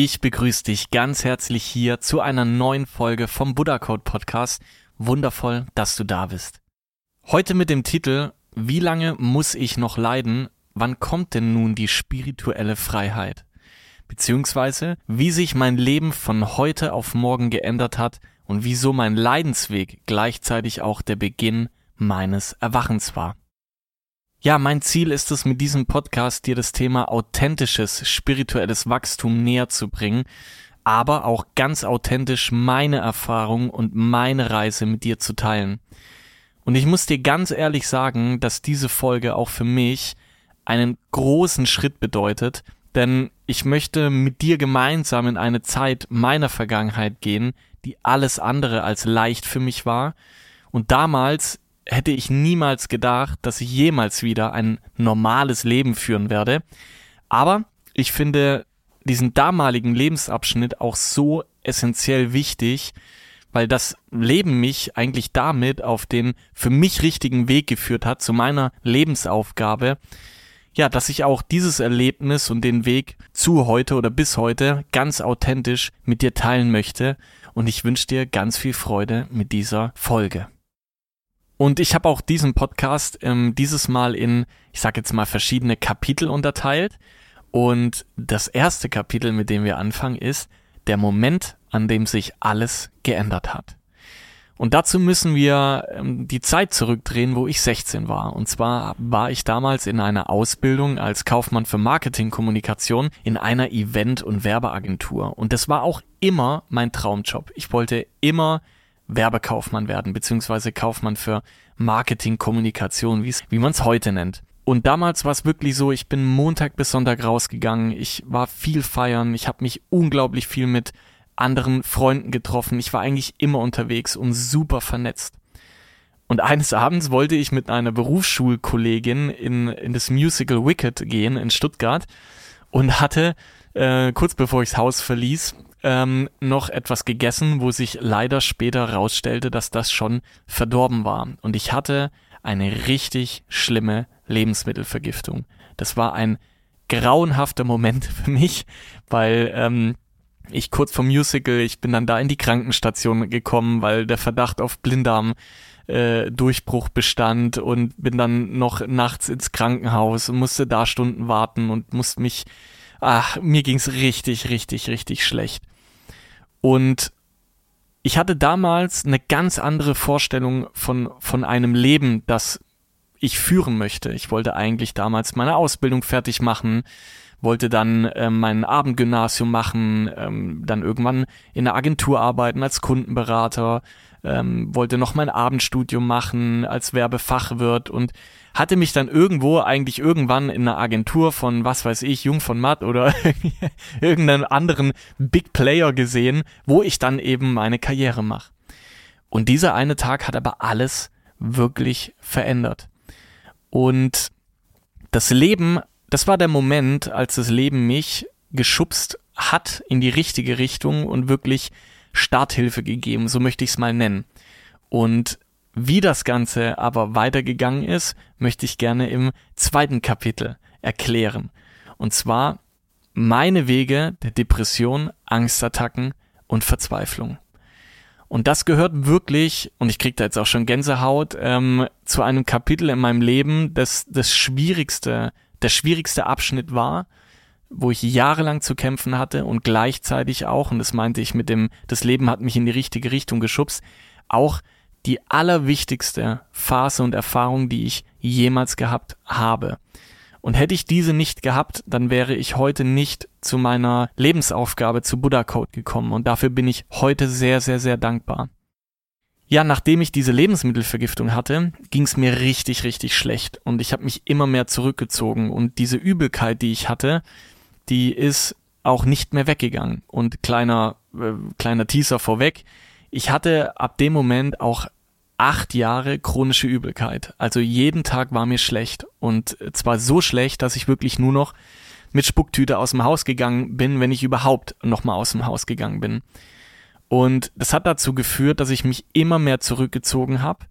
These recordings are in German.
Ich begrüße dich ganz herzlich hier zu einer neuen Folge vom Buddha Code Podcast. Wundervoll, dass du da bist. Heute mit dem Titel Wie lange muss ich noch leiden? Wann kommt denn nun die spirituelle Freiheit? Beziehungsweise, wie sich mein Leben von heute auf morgen geändert hat und wieso mein Leidensweg gleichzeitig auch der Beginn meines Erwachens war. Ja, mein Ziel ist es mit diesem Podcast dir das Thema authentisches spirituelles Wachstum näher zu bringen, aber auch ganz authentisch meine Erfahrung und meine Reise mit dir zu teilen. Und ich muss dir ganz ehrlich sagen, dass diese Folge auch für mich einen großen Schritt bedeutet, denn ich möchte mit dir gemeinsam in eine Zeit meiner Vergangenheit gehen, die alles andere als leicht für mich war und damals hätte ich niemals gedacht, dass ich jemals wieder ein normales Leben führen werde. Aber ich finde diesen damaligen Lebensabschnitt auch so essentiell wichtig, weil das Leben mich eigentlich damit auf den für mich richtigen Weg geführt hat, zu meiner Lebensaufgabe. Ja, dass ich auch dieses Erlebnis und den Weg zu heute oder bis heute ganz authentisch mit dir teilen möchte. Und ich wünsche dir ganz viel Freude mit dieser Folge. Und ich habe auch diesen Podcast ähm, dieses Mal in, ich sage jetzt mal, verschiedene Kapitel unterteilt. Und das erste Kapitel, mit dem wir anfangen, ist der Moment, an dem sich alles geändert hat. Und dazu müssen wir ähm, die Zeit zurückdrehen, wo ich 16 war. Und zwar war ich damals in einer Ausbildung als Kaufmann für Marketingkommunikation in einer Event- und Werbeagentur. Und das war auch immer mein Traumjob. Ich wollte immer Werbekaufmann werden, beziehungsweise Kaufmann für Marketing, Kommunikation, wie man es heute nennt. Und damals war es wirklich so, ich bin Montag bis Sonntag rausgegangen, ich war viel feiern, ich habe mich unglaublich viel mit anderen Freunden getroffen, ich war eigentlich immer unterwegs und super vernetzt. Und eines Abends wollte ich mit einer Berufsschulkollegin in, in das Musical Wicked gehen in Stuttgart und hatte äh, kurz bevor ich das Haus verließ, ähm, noch etwas gegessen, wo sich leider später rausstellte, dass das schon verdorben war. Und ich hatte eine richtig schlimme Lebensmittelvergiftung. Das war ein grauenhafter Moment für mich, weil ähm, ich kurz vom Musical, ich bin dann da in die Krankenstation gekommen, weil der Verdacht auf Blinddarm äh, Durchbruch bestand und bin dann noch nachts ins Krankenhaus und musste da Stunden warten und musste mich ach, mir ging's richtig, richtig, richtig schlecht. Und ich hatte damals eine ganz andere Vorstellung von, von einem Leben, das ich führen möchte. Ich wollte eigentlich damals meine Ausbildung fertig machen, wollte dann äh, mein Abendgymnasium machen, ähm, dann irgendwann in einer Agentur arbeiten als Kundenberater, ähm, wollte noch mein Abendstudium machen als Werbefachwirt und hatte mich dann irgendwo eigentlich irgendwann in einer Agentur von, was weiß ich, Jung von Matt oder irgendeinem anderen Big Player gesehen, wo ich dann eben meine Karriere mache. Und dieser eine Tag hat aber alles wirklich verändert. Und das Leben, das war der Moment, als das Leben mich geschubst hat in die richtige Richtung und wirklich Starthilfe gegeben, so möchte ich es mal nennen. Und wie das Ganze aber weitergegangen ist, möchte ich gerne im zweiten Kapitel erklären. Und zwar meine Wege der Depression, Angstattacken und Verzweiflung. Und das gehört wirklich, und ich kriege da jetzt auch schon Gänsehaut, ähm, zu einem Kapitel in meinem Leben, das das schwierigste, der schwierigste Abschnitt war, wo ich jahrelang zu kämpfen hatte und gleichzeitig auch, und das meinte ich mit dem, das Leben hat mich in die richtige Richtung geschubst, auch die allerwichtigste Phase und Erfahrung, die ich jemals gehabt habe. Und hätte ich diese nicht gehabt, dann wäre ich heute nicht zu meiner Lebensaufgabe zu Buddha Code gekommen. Und dafür bin ich heute sehr, sehr, sehr dankbar. Ja, nachdem ich diese Lebensmittelvergiftung hatte, ging es mir richtig, richtig schlecht. Und ich habe mich immer mehr zurückgezogen. Und diese Übelkeit, die ich hatte, die ist auch nicht mehr weggegangen. Und kleiner, äh, kleiner Teaser vorweg, ich hatte ab dem Moment auch acht Jahre chronische Übelkeit. Also jeden Tag war mir schlecht. Und zwar so schlecht, dass ich wirklich nur noch mit Spucktüte aus dem Haus gegangen bin, wenn ich überhaupt nochmal aus dem Haus gegangen bin. Und das hat dazu geführt, dass ich mich immer mehr zurückgezogen habe.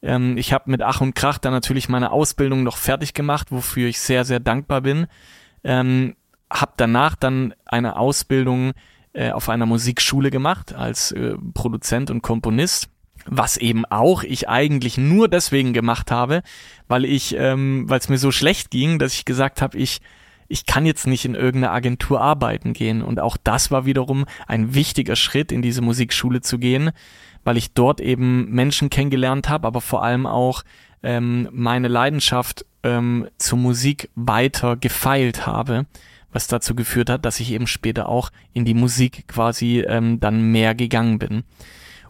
Ähm, ich habe mit Ach und Krach dann natürlich meine Ausbildung noch fertig gemacht, wofür ich sehr, sehr dankbar bin. Ähm, habe danach dann eine Ausbildung äh, auf einer Musikschule gemacht als äh, Produzent und Komponist was eben auch ich eigentlich nur deswegen gemacht habe, weil ich, ähm, weil es mir so schlecht ging, dass ich gesagt habe, ich ich kann jetzt nicht in irgendeiner Agentur arbeiten gehen. Und auch das war wiederum ein wichtiger Schritt, in diese Musikschule zu gehen, weil ich dort eben Menschen kennengelernt habe, aber vor allem auch ähm, meine Leidenschaft ähm, zur Musik weiter gefeilt habe, was dazu geführt hat, dass ich eben später auch in die Musik quasi ähm, dann mehr gegangen bin.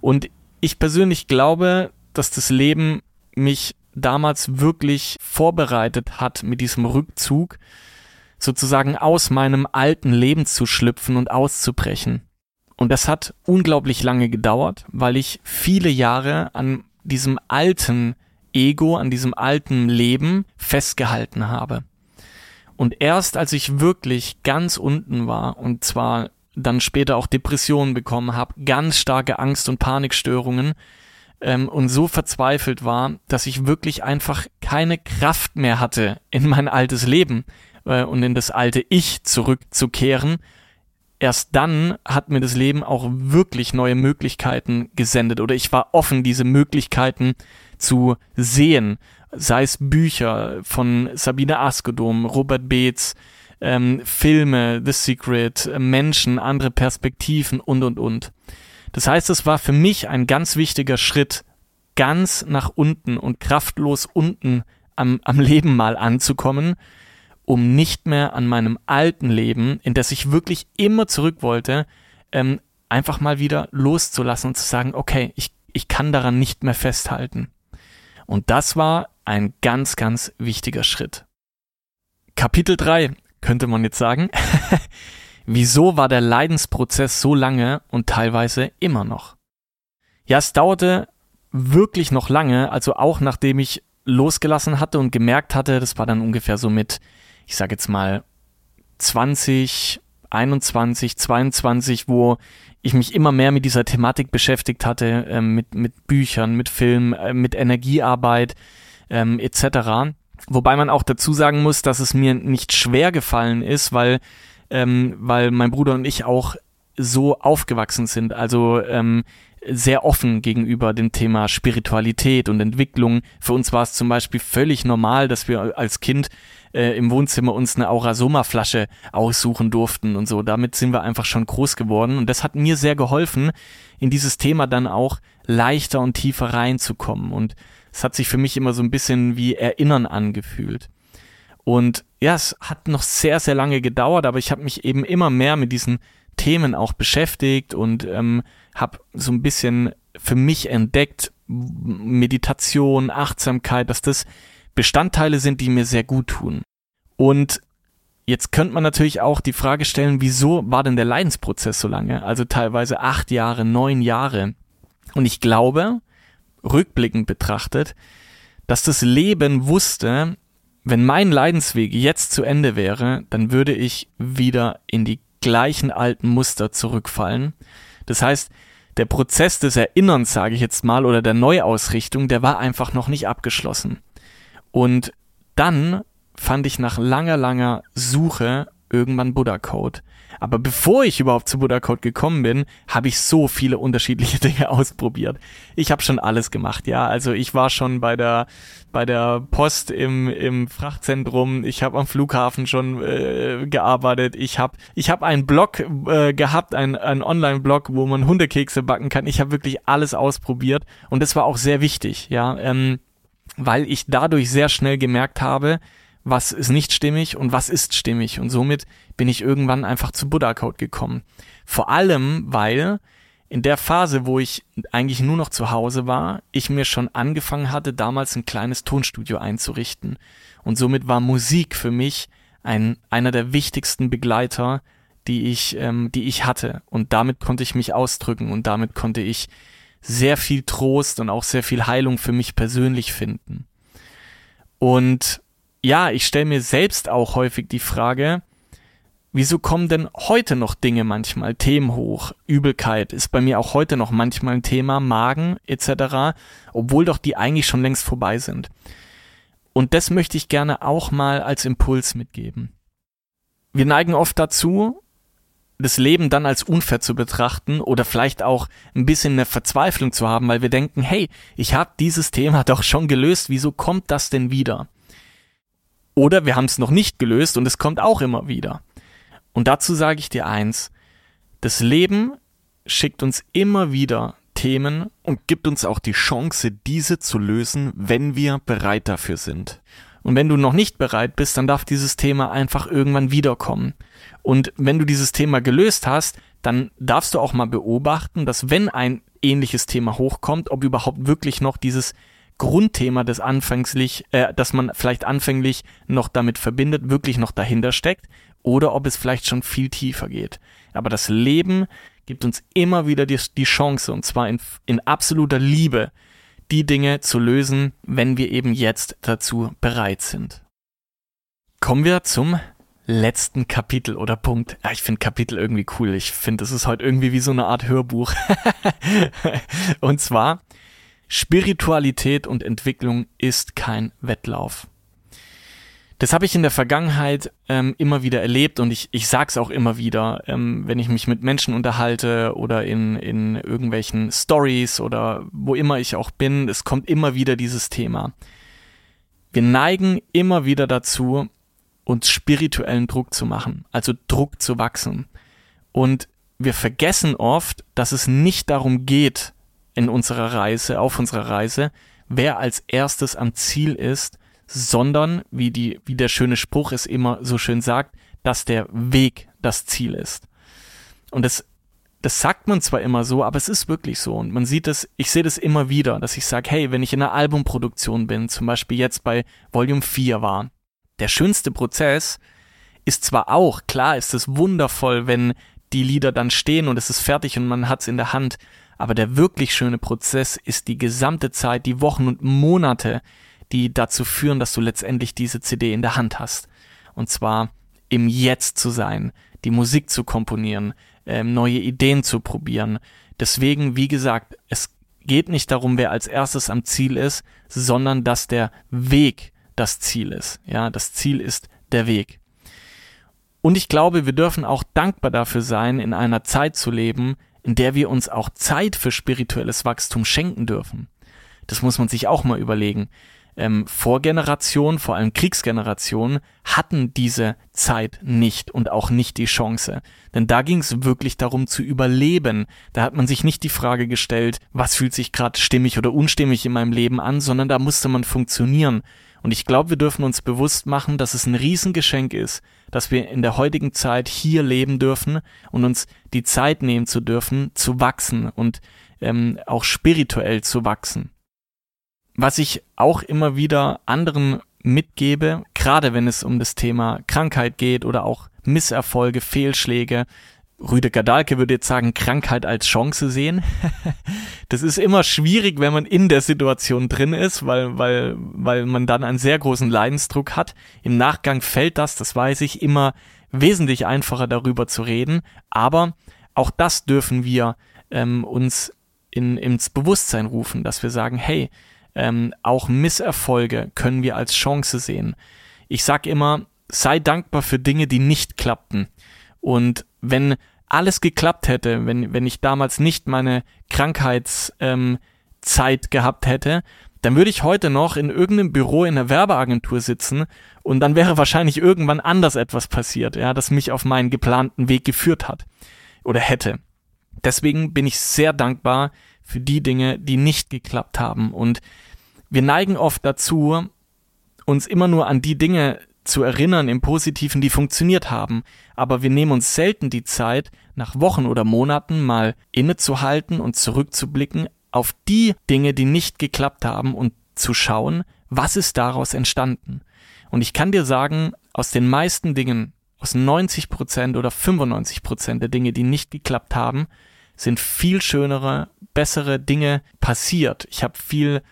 Und ich persönlich glaube, dass das Leben mich damals wirklich vorbereitet hat mit diesem Rückzug, sozusagen aus meinem alten Leben zu schlüpfen und auszubrechen. Und das hat unglaublich lange gedauert, weil ich viele Jahre an diesem alten Ego, an diesem alten Leben festgehalten habe. Und erst als ich wirklich ganz unten war, und zwar dann später auch Depressionen bekommen habe, ganz starke Angst- und Panikstörungen ähm, und so verzweifelt war, dass ich wirklich einfach keine Kraft mehr hatte, in mein altes Leben äh, und in das alte Ich zurückzukehren. Erst dann hat mir das Leben auch wirklich neue Möglichkeiten gesendet oder ich war offen, diese Möglichkeiten zu sehen, sei es Bücher von Sabine Askedom, Robert Beetz, ähm, Filme, The Secret, äh, Menschen, andere Perspektiven und, und, und. Das heißt, es war für mich ein ganz wichtiger Schritt, ganz nach unten und kraftlos unten am, am Leben mal anzukommen, um nicht mehr an meinem alten Leben, in das ich wirklich immer zurück wollte, ähm, einfach mal wieder loszulassen und zu sagen, okay, ich, ich kann daran nicht mehr festhalten. Und das war ein ganz, ganz wichtiger Schritt. Kapitel 3 könnte man jetzt sagen. Wieso war der Leidensprozess so lange und teilweise immer noch? Ja, es dauerte wirklich noch lange, also auch nachdem ich losgelassen hatte und gemerkt hatte, das war dann ungefähr so mit, ich sag jetzt mal 20, 21, 22, wo ich mich immer mehr mit dieser Thematik beschäftigt hatte, äh, mit, mit Büchern, mit Filmen, äh, mit Energiearbeit ähm, etc. Wobei man auch dazu sagen muss, dass es mir nicht schwer gefallen ist, weil, ähm, weil mein Bruder und ich auch so aufgewachsen sind. Also ähm, sehr offen gegenüber dem Thema Spiritualität und Entwicklung. Für uns war es zum Beispiel völlig normal, dass wir als Kind äh, im Wohnzimmer uns eine Aurasoma-Flasche aussuchen durften und so. Damit sind wir einfach schon groß geworden und das hat mir sehr geholfen, in dieses Thema dann auch leichter und tiefer reinzukommen. Und es hat sich für mich immer so ein bisschen wie Erinnern angefühlt. Und ja, es hat noch sehr, sehr lange gedauert, aber ich habe mich eben immer mehr mit diesen Themen auch beschäftigt und ähm, habe so ein bisschen für mich entdeckt, Meditation, Achtsamkeit, dass das Bestandteile sind, die mir sehr gut tun. Und jetzt könnte man natürlich auch die Frage stellen, wieso war denn der Leidensprozess so lange? Also teilweise acht Jahre, neun Jahre. Und ich glaube, rückblickend betrachtet, dass das Leben wusste, wenn mein Leidensweg jetzt zu Ende wäre, dann würde ich wieder in die gleichen alten Muster zurückfallen. Das heißt, der Prozess des Erinnerns, sage ich jetzt mal, oder der Neuausrichtung, der war einfach noch nicht abgeschlossen. Und dann fand ich nach langer, langer Suche irgendwann Buddha Code. Aber bevor ich überhaupt zu Buddha Code gekommen bin, habe ich so viele unterschiedliche Dinge ausprobiert. Ich habe schon alles gemacht, ja. Also ich war schon bei der bei der Post im, im Frachtzentrum, ich habe am Flughafen schon äh, gearbeitet, ich habe ich hab einen Blog äh, gehabt, ein, ein Online-Blog, wo man Hundekekse backen kann. Ich habe wirklich alles ausprobiert und das war auch sehr wichtig, ja, ähm, weil ich dadurch sehr schnell gemerkt habe, was ist nicht stimmig und was ist stimmig. Und somit bin ich irgendwann einfach zu Buddha Code gekommen. Vor allem, weil in der Phase, wo ich eigentlich nur noch zu Hause war, ich mir schon angefangen hatte, damals ein kleines Tonstudio einzurichten. Und somit war Musik für mich ein, einer der wichtigsten Begleiter, die ich, ähm, die ich hatte. Und damit konnte ich mich ausdrücken und damit konnte ich sehr viel Trost und auch sehr viel Heilung für mich persönlich finden. Und ja, ich stelle mir selbst auch häufig die Frage, wieso kommen denn heute noch Dinge manchmal, Themen hoch? Übelkeit ist bei mir auch heute noch manchmal ein Thema, Magen etc., obwohl doch die eigentlich schon längst vorbei sind. Und das möchte ich gerne auch mal als Impuls mitgeben. Wir neigen oft dazu, das Leben dann als unfair zu betrachten oder vielleicht auch ein bisschen eine Verzweiflung zu haben, weil wir denken, hey, ich habe dieses Thema doch schon gelöst, wieso kommt das denn wieder? Oder wir haben es noch nicht gelöst und es kommt auch immer wieder. Und dazu sage ich dir eins, das Leben schickt uns immer wieder Themen und gibt uns auch die Chance, diese zu lösen, wenn wir bereit dafür sind. Und wenn du noch nicht bereit bist, dann darf dieses Thema einfach irgendwann wiederkommen. Und wenn du dieses Thema gelöst hast, dann darfst du auch mal beobachten, dass wenn ein ähnliches Thema hochkommt, ob überhaupt wirklich noch dieses Grundthema des anfänglich, äh, dass man vielleicht anfänglich noch damit verbindet, wirklich noch dahinter steckt oder ob es vielleicht schon viel tiefer geht. Aber das Leben gibt uns immer wieder die, die Chance, und zwar in, in absoluter Liebe, die Dinge zu lösen, wenn wir eben jetzt dazu bereit sind. Kommen wir zum letzten Kapitel oder Punkt. Ja, ich finde Kapitel irgendwie cool. Ich finde, es ist heute irgendwie wie so eine Art Hörbuch. und zwar Spiritualität und Entwicklung ist kein Wettlauf. Das habe ich in der Vergangenheit ähm, immer wieder erlebt und ich, ich sage es auch immer wieder, ähm, wenn ich mich mit Menschen unterhalte oder in, in irgendwelchen Stories oder wo immer ich auch bin, es kommt immer wieder dieses Thema. Wir neigen immer wieder dazu, uns spirituellen Druck zu machen, also Druck zu wachsen. Und wir vergessen oft, dass es nicht darum geht, in unserer Reise, auf unserer Reise, wer als erstes am Ziel ist, sondern, wie die, wie der schöne Spruch es immer so schön sagt, dass der Weg das Ziel ist. Und das, das sagt man zwar immer so, aber es ist wirklich so. Und man sieht es, ich sehe das immer wieder, dass ich sage, hey, wenn ich in einer Albumproduktion bin, zum Beispiel jetzt bei Volume 4 war, der schönste Prozess ist zwar auch, klar ist es wundervoll, wenn die Lieder dann stehen und es ist fertig und man hat es in der Hand, aber der wirklich schöne Prozess ist die gesamte Zeit, die Wochen und Monate, die dazu führen, dass du letztendlich diese CD in der Hand hast. Und zwar im Jetzt zu sein, die Musik zu komponieren, ähm, neue Ideen zu probieren. Deswegen, wie gesagt, es geht nicht darum, wer als erstes am Ziel ist, sondern dass der Weg das Ziel ist. Ja, das Ziel ist der Weg. Und ich glaube, wir dürfen auch dankbar dafür sein, in einer Zeit zu leben, in der wir uns auch Zeit für spirituelles Wachstum schenken dürfen. Das muss man sich auch mal überlegen. Ähm, Vorgenerationen, vor allem Kriegsgenerationen, hatten diese Zeit nicht und auch nicht die Chance. Denn da ging es wirklich darum zu überleben. Da hat man sich nicht die Frage gestellt, was fühlt sich gerade stimmig oder unstimmig in meinem Leben an, sondern da musste man funktionieren. Und ich glaube, wir dürfen uns bewusst machen, dass es ein Riesengeschenk ist, dass wir in der heutigen Zeit hier leben dürfen und uns die Zeit nehmen zu dürfen, zu wachsen und ähm, auch spirituell zu wachsen. Was ich auch immer wieder anderen mitgebe, gerade wenn es um das Thema Krankheit geht oder auch Misserfolge, Fehlschläge, Rüdiger Dahlke würde jetzt sagen, Krankheit als Chance sehen. das ist immer schwierig, wenn man in der Situation drin ist, weil, weil, weil man dann einen sehr großen Leidensdruck hat. Im Nachgang fällt das, das weiß ich, immer wesentlich einfacher darüber zu reden. Aber auch das dürfen wir ähm, uns in, ins Bewusstsein rufen, dass wir sagen, hey, ähm, auch Misserfolge können wir als Chance sehen. Ich sag immer, sei dankbar für Dinge, die nicht klappten Und wenn alles geklappt hätte, wenn, wenn ich damals nicht meine Krankheitszeit ähm, gehabt hätte, dann würde ich heute noch in irgendeinem Büro in einer Werbeagentur sitzen und dann wäre wahrscheinlich irgendwann anders etwas passiert, ja, das mich auf meinen geplanten Weg geführt hat oder hätte. Deswegen bin ich sehr dankbar für die Dinge, die nicht geklappt haben und wir neigen oft dazu, uns immer nur an die Dinge zu erinnern im Positiven, die funktioniert haben, aber wir nehmen uns selten die Zeit, nach Wochen oder Monaten mal innezuhalten und zurückzublicken auf die Dinge, die nicht geklappt haben und zu schauen, was ist daraus entstanden. Und ich kann dir sagen, aus den meisten Dingen, aus 90 Prozent oder 95 Prozent der Dinge, die nicht geklappt haben, sind viel schönere, bessere Dinge passiert. Ich habe viel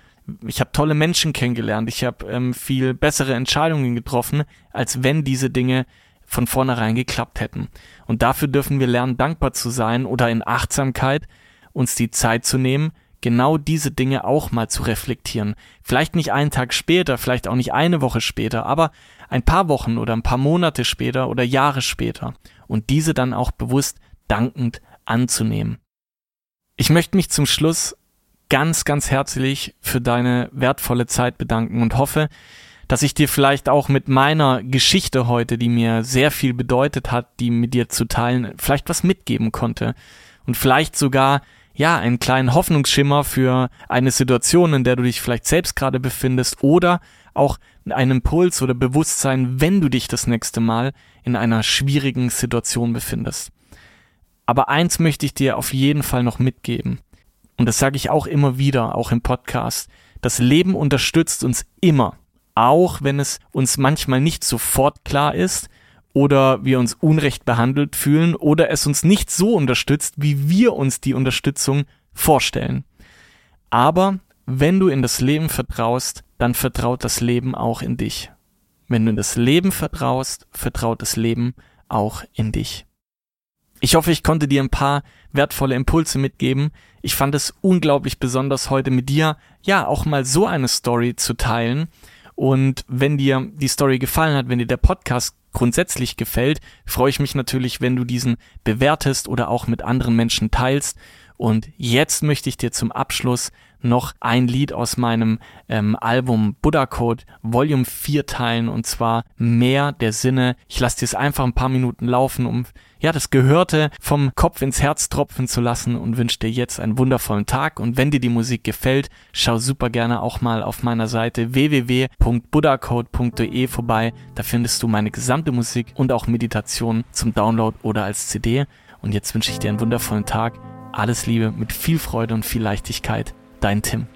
ich habe tolle Menschen kennengelernt, ich habe ähm, viel bessere Entscheidungen getroffen, als wenn diese Dinge von vornherein geklappt hätten. Und dafür dürfen wir lernen, dankbar zu sein oder in Achtsamkeit uns die Zeit zu nehmen, genau diese Dinge auch mal zu reflektieren. Vielleicht nicht einen Tag später, vielleicht auch nicht eine Woche später, aber ein paar Wochen oder ein paar Monate später oder Jahre später und diese dann auch bewusst dankend anzunehmen. Ich möchte mich zum Schluss ganz, ganz herzlich für deine wertvolle Zeit bedanken und hoffe, dass ich dir vielleicht auch mit meiner Geschichte heute, die mir sehr viel bedeutet hat, die mit dir zu teilen, vielleicht was mitgeben konnte und vielleicht sogar ja, einen kleinen Hoffnungsschimmer für eine Situation, in der du dich vielleicht selbst gerade befindest oder auch einen Impuls oder Bewusstsein, wenn du dich das nächste Mal in einer schwierigen Situation befindest. Aber eins möchte ich dir auf jeden Fall noch mitgeben und das sage ich auch immer wieder, auch im Podcast, das Leben unterstützt uns immer, auch wenn es uns manchmal nicht sofort klar ist oder wir uns unrecht behandelt fühlen oder es uns nicht so unterstützt, wie wir uns die Unterstützung vorstellen. Aber wenn du in das Leben vertraust, dann vertraut das Leben auch in dich. Wenn du in das Leben vertraust, vertraut das Leben auch in dich. Ich hoffe, ich konnte dir ein paar wertvolle Impulse mitgeben. Ich fand es unglaublich besonders, heute mit dir, ja, auch mal so eine Story zu teilen. Und wenn dir die Story gefallen hat, wenn dir der Podcast grundsätzlich gefällt, freue ich mich natürlich, wenn du diesen bewertest oder auch mit anderen Menschen teilst. Und jetzt möchte ich dir zum Abschluss noch ein Lied aus meinem ähm, Album Buddha Code Volume 4 teilen und zwar Mehr der Sinne. Ich lasse dir es einfach ein paar Minuten laufen, um ja das Gehörte vom Kopf ins Herz tropfen zu lassen und wünsche dir jetzt einen wundervollen Tag. Und wenn dir die Musik gefällt, schau super gerne auch mal auf meiner Seite www.buddhacode.de vorbei. Da findest du meine gesamte Musik und auch Meditation zum Download oder als CD. Und jetzt wünsche ich dir einen wundervollen Tag alles Liebe mit viel Freude und viel Leichtigkeit. Dein Tim.